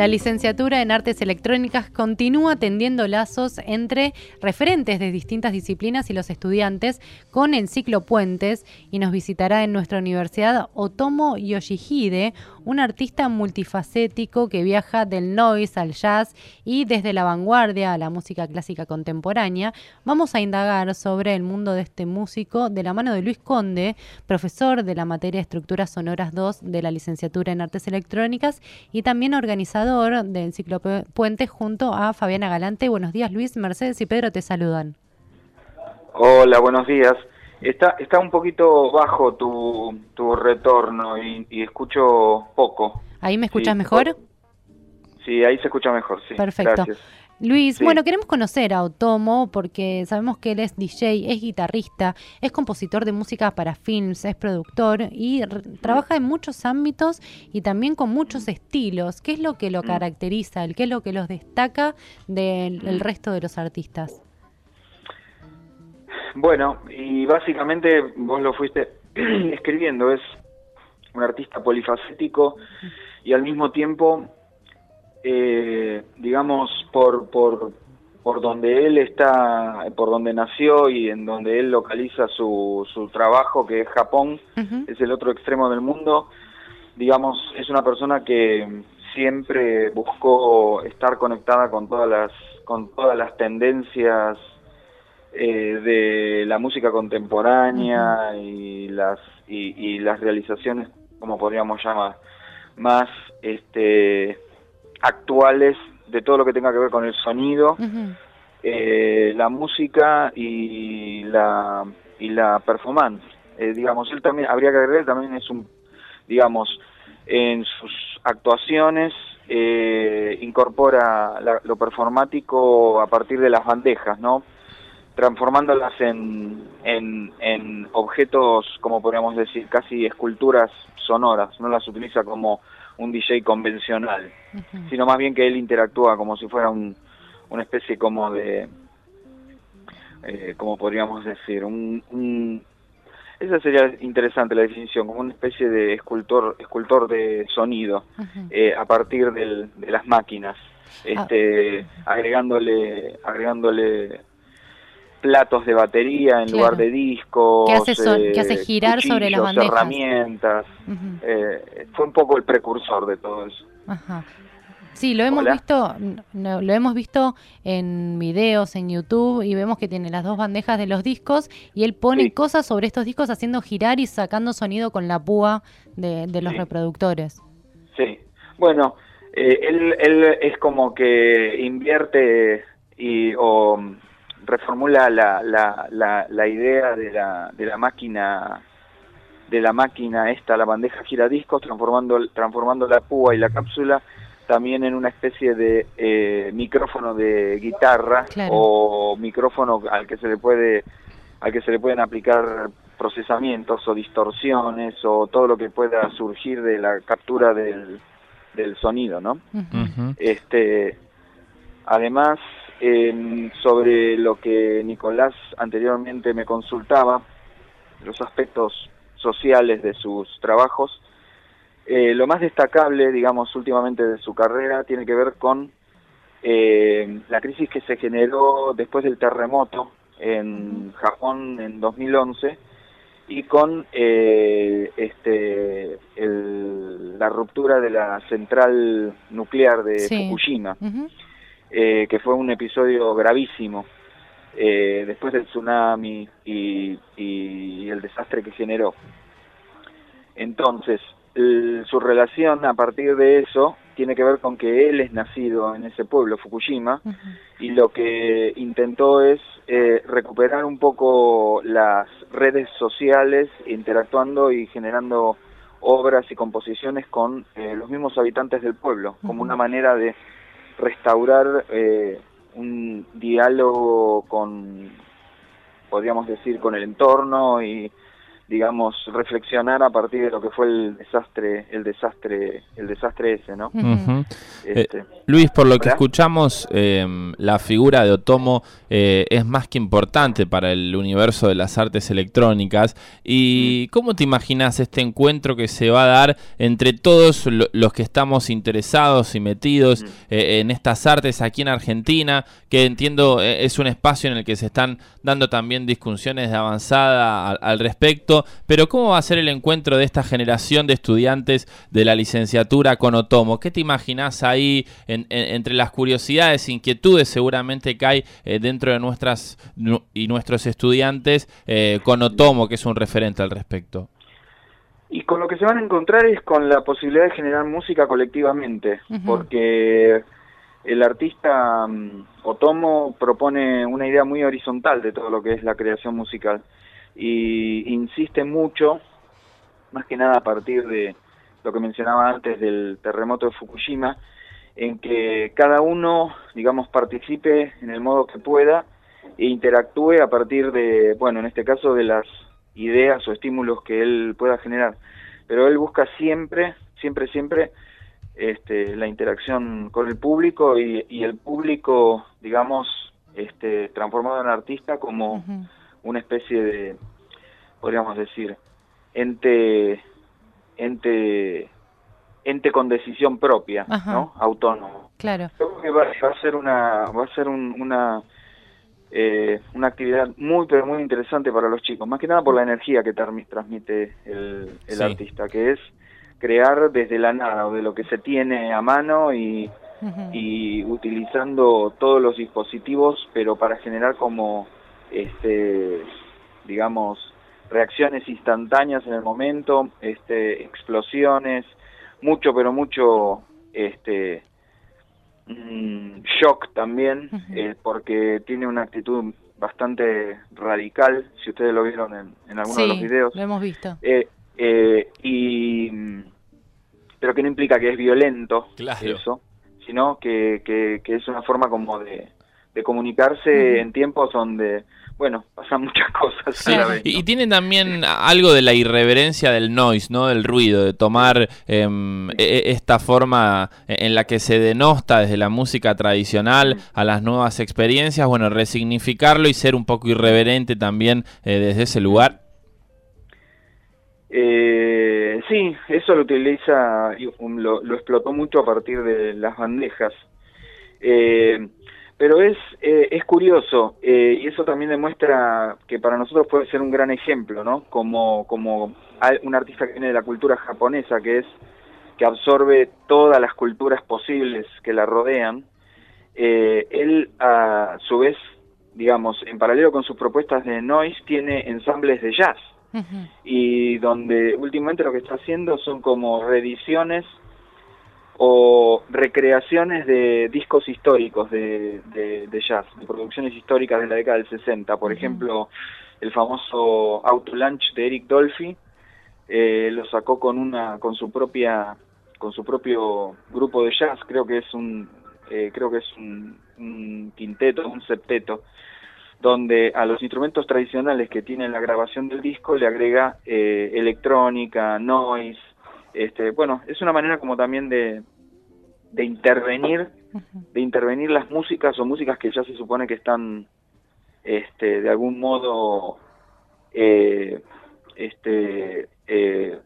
La licenciatura en Artes Electrónicas continúa tendiendo lazos entre referentes de distintas disciplinas y los estudiantes con el ciclo Puentes y nos visitará en nuestra universidad Otomo Yoshihide, un artista multifacético que viaja del noise al jazz y desde la vanguardia a la música clásica contemporánea. Vamos a indagar sobre el mundo de este músico de la mano de Luis Conde, profesor de la materia Estructuras Sonoras 2 de la licenciatura en Artes Electrónicas y también organizador del Ciclo Puente junto a Fabiana Galante. Buenos días Luis, Mercedes y Pedro te saludan. Hola, buenos días. Está, está un poquito bajo tu, tu retorno y, escucho poco. ¿Ahí me escuchas mejor? Sí, ahí se escucha mejor, sí. Perfecto. Luis, bueno, queremos conocer a Otomo porque sabemos que él es DJ, es guitarrista, es compositor de música para films, es productor y trabaja en muchos ámbitos y también con muchos estilos. ¿Qué es lo que lo mm. caracteriza? ¿Qué es lo que los destaca del resto de los artistas? Bueno, y básicamente vos lo fuiste escribiendo, es un artista polifacético y al mismo tiempo eh, digamos, por, por, por donde él está, por donde nació y en donde él localiza su, su trabajo, que es Japón, es el otro extremo del mundo, digamos, es una persona que siempre buscó estar conectada con todas las, con todas las tendencias eh, de la música contemporánea y las y, y, las realizaciones como podríamos llamar más este actuales de todo lo que tenga que ver con el sonido, eh, la música y la, y la performance. Eh, digamos, él también, habría que agregar, también es un, digamos, en sus actuaciones eh, incorpora lo performático a partir de las bandejas, ¿no? Transformándolas en, en, en objetos, como podríamos decir, casi esculturas sonoras, no las utiliza como un DJ convencional, sino más bien que él interactúa como si fuera un, una especie como de, eh, como podríamos decir, un, esa sería interesante la definición, como una especie de escultor, escultor de sonido eh, a partir del, de las máquinas, ah. este, agregándole, agregándole platos de batería en lugar de discos, que hace, que hace girar sobre las bandejas, herramientas. Eh, fue un poco el precursor de todo eso. Ajá. Sí, lo hemos visto, lo hemos visto en videos en YouTube y vemos que tiene las dos bandejas de los discos y él pone cosas sobre estos discos haciendo girar y sacando sonido con la púa de, los reproductores. Sí, bueno, eh, él, él es como que invierte y o reformula la, la, la, la idea de la, de la máquina de la máquina esta, la bandeja giradiscos, transformando, transformando la púa y la cápsula también en una especie de eh, micrófono de guitarra o micrófono al que se le puede al que se le pueden aplicar procesamientos o distorsiones o todo lo que pueda surgir de la captura del, del sonido, ¿no? Este además sobre lo que Nicolás anteriormente me consultaba, los aspectos sociales de sus trabajos. Eh, lo más destacable, digamos, últimamente de su carrera tiene que ver con eh, la crisis que se generó después del terremoto en Japón en 2011 y con eh, este, la ruptura de la central nuclear de Fukushima. Eh, que fue un episodio gravísimo eh, después del tsunami y, el desastre que generó. Entonces, su relación a partir de eso tiene que ver con que él es nacido en ese pueblo, Fukushima, y lo que intentó es eh, recuperar un poco las redes sociales, interactuando y generando obras y composiciones con los mismos habitantes del pueblo, como una manera de restaurar eh, un diálogo con, podríamos decir, con el entorno y digamos, reflexionar a partir de lo que fue el desastre, el desastre, el desastre ese, ¿no? Este, eh, Luis, por lo que escuchamos, em, la figura de Otomo eh, es más que importante para el universo de las artes electrónicas. ¿Y cómo te imaginas este encuentro que se va a dar entre todos los que estamos interesados y metidos eh, en estas artes aquí en Argentina? Que entiendo es un espacio en el que se están dando también discusiones de avanzada al respecto pero ¿cómo va a ser el encuentro de esta generación de estudiantes de la licenciatura con Otomo? ¿Qué te imaginas ahí entre las curiosidades, inquietudes seguramente que hay eh, dentro de nuestras y nuestros estudiantes eh, con Otomo, que es un referente al respecto? Y con lo que se van a encontrar es con la posibilidad de generar música colectivamente, porque el artista mm, Otomo propone una idea muy horizontal de todo lo que es la creación musical y insiste mucho, más que nada a partir de lo que mencionaba antes del terremoto de Fukushima, en que cada uno, digamos, participe en el modo que pueda e interactúe a partir de, bueno, en este caso de las ideas o estímulos que él pueda generar. Pero él busca siempre, siempre, siempre este, la interacción con el público y, el público, digamos, este, transformado en artista como una especie de, podríamos decir, ente, ente, ente con decisión propia, ¿no? Autónomo. Claro. Creo que va, a ser una, va a ser una, eh, una actividad muy, pero muy interesante para los chicos, más que nada por la energía que transmite el, el artista, que es crear desde la nada o de lo que se tiene a mano y, y utilizando todos los dispositivos, pero para generar como este digamos reacciones instantáneas en el momento, este explosiones, mucho pero mucho este mm, shock también, eh, porque tiene una actitud bastante radical, si ustedes lo vieron en, en algunos de los videos. lo hemos visto. Eh, eh, y pero que no implica que es violento eso, sino que, que, que, es una forma como de, de comunicarse en tiempos donde bueno, pasan muchas cosas a la vez. Y, tienen también algo de la irreverencia del noise, ¿no? Del ruido, de tomar em, e, e, esta forma en la que se denosta desde la música tradicional a las nuevas experiencias, bueno, resignificarlo y ser un poco irreverente también eh, desde ese lugar. Eh, sí, eso lo utiliza, lo, lo explotó mucho a partir de las bandejas. Eh, pero es, eh, es curioso eh, y eso también demuestra que para nosotros puede ser un gran ejemplo, ¿no? Como, como un artista que viene de la cultura japonesa, que es que absorbe todas las culturas posibles que la rodean, eh, él a su vez, digamos, en paralelo con sus propuestas de noise, tiene ensambles de jazz. Y donde últimamente lo que está haciendo son como reediciones o recreaciones de discos históricos de, de, jazz, de producciones históricas de la década del 60. Por ejemplo, el famoso Auto Lunch de Eric Dolphy eh, lo sacó con una con su propia con su propio grupo de jazz, creo que es un eh, creo que es un, quinteto, un septeto, donde a los instrumentos tradicionales que tiene la grabación del disco le agrega eh, electrónica, noise, este, bueno, es una manera como también de, de intervenir, de intervenir las músicas o músicas que ya se supone que están, este, de algún modo, eh, este, eh,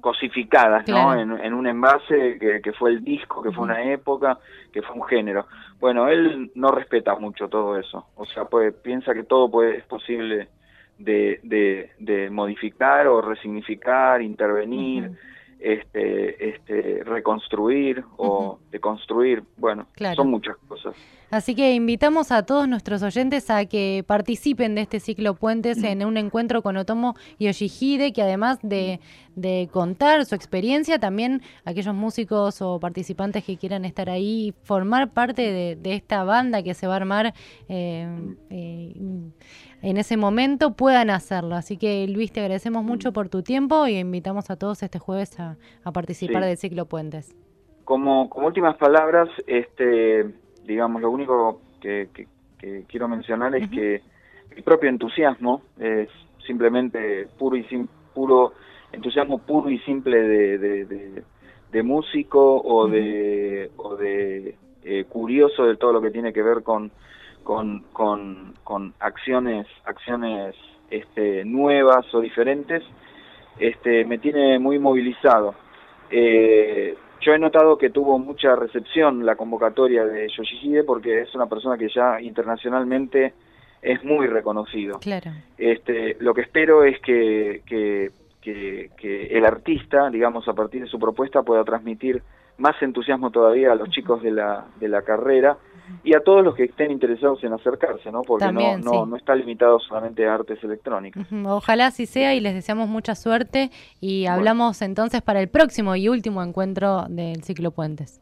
cosificadas, ¿no? En, un envase que, que, fue el disco, que fue una época, que fue un género. Bueno, él no respeta mucho todo eso, o sea, pues, piensa que todo puede, es posible de, de, de modificar o resignificar, intervenir este, este, reconstruir o deconstruir, bueno, son muchas cosas. Así que invitamos a todos nuestros oyentes a que participen de este ciclo Puentes en un encuentro con Otomo Yoshihide, que además de, contar su experiencia, también aquellos músicos o participantes que quieran estar ahí, formar parte de, esta banda que se va a armar. Eh, eh, en ese momento puedan hacerlo. Así que Luis, te agradecemos mucho por tu tiempo y invitamos a todos este jueves a, participar del ciclo Puentes. Como, como últimas palabras, este, digamos, lo único que, quiero mencionar es que el propio entusiasmo es simplemente puro y puro entusiasmo puro y simple de, de, músico o de, o de eh, curioso de todo lo que tiene que ver con, con, con, acciones, acciones este, nuevas o diferentes, este, me tiene muy movilizado. Eh, yo he notado que tuvo mucha recepción la convocatoria de Yoshihide porque es una persona que ya internacionalmente es muy reconocido. Claro. Este, lo que espero es que, que que, el artista, digamos, a partir de su propuesta pueda transmitir más entusiasmo todavía a los chicos de la, de la carrera y a todos los que estén interesados en acercarse, ¿no? Porque no, no, no, está limitado solamente a artes electrónicas. Ojalá así sea y les deseamos mucha suerte y hablamos entonces para el próximo y último encuentro del ciclo Puentes.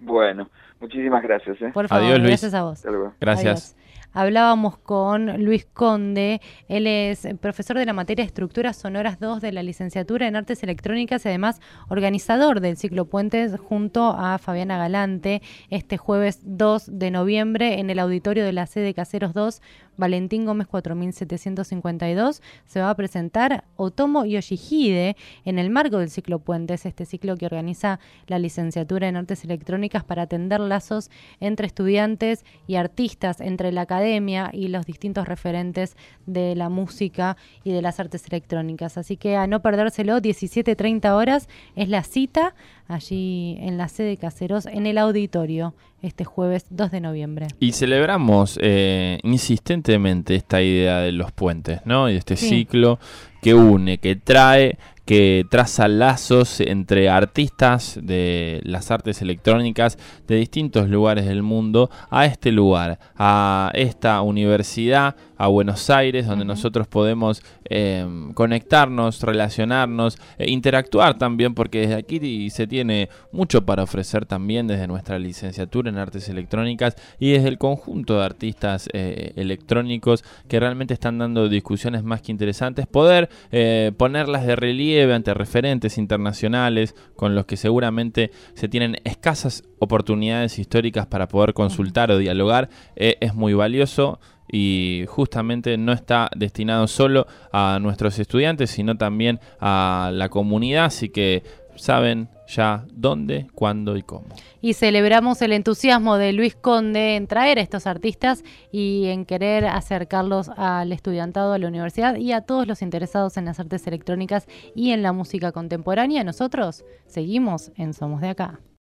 Bueno, muchísimas gracias. ¿eh? Por favor, gracias a vos. Gracias. Hablábamos con Luis Conde, él es profesor de la materia Estructuras Sonoras 2 de la licenciatura en Artes Electrónicas y además organizador del ciclo Puentes junto a Fabiana Galante este jueves 2 de noviembre en el auditorio de la sede Caseros 2 Valentín Gómez 4752, se va a presentar Otomo Yoshihide en el marco del ciclo Puentes, este ciclo que organiza la licenciatura en Artes Electrónicas para atender lazos entre estudiantes y artistas, entre la academia y los distintos referentes de la música y de las artes electrónicas. Así que a no perdérselo, 17.30 horas es la cita allí en la sede Caseros, en el auditorio, este jueves 2 de noviembre. Y celebramos eh, insistentemente esta idea de los puentes, ¿no? Y este ciclo que une, que trae que traza lazos entre artistas de las artes electrónicas de distintos lugares del mundo a este lugar, a esta universidad, a Buenos Aires, donde nosotros podemos em, conectarnos, relacionarnos, e interactuar también, porque desde aquí se tiene mucho para ofrecer también desde nuestra licenciatura en artes electrónicas y desde el conjunto de artistas eh, electrónicos que realmente están dando discusiones más que interesantes, poder eh, ponerlas de ante referentes internacionales con los que seguramente se tienen escasas oportunidades históricas para poder consultar o dialogar, eh, es muy valioso y justamente no está destinado solo a nuestros estudiantes, sino también a la comunidad, así que saben ya dónde, cuándo y cómo. Y celebramos el entusiasmo de Luis Conde en traer a estos artistas y en querer acercarlos al estudiantado, a la universidad y a todos los interesados en las artes electrónicas y en la música contemporánea. Nosotros seguimos en Somos de Acá.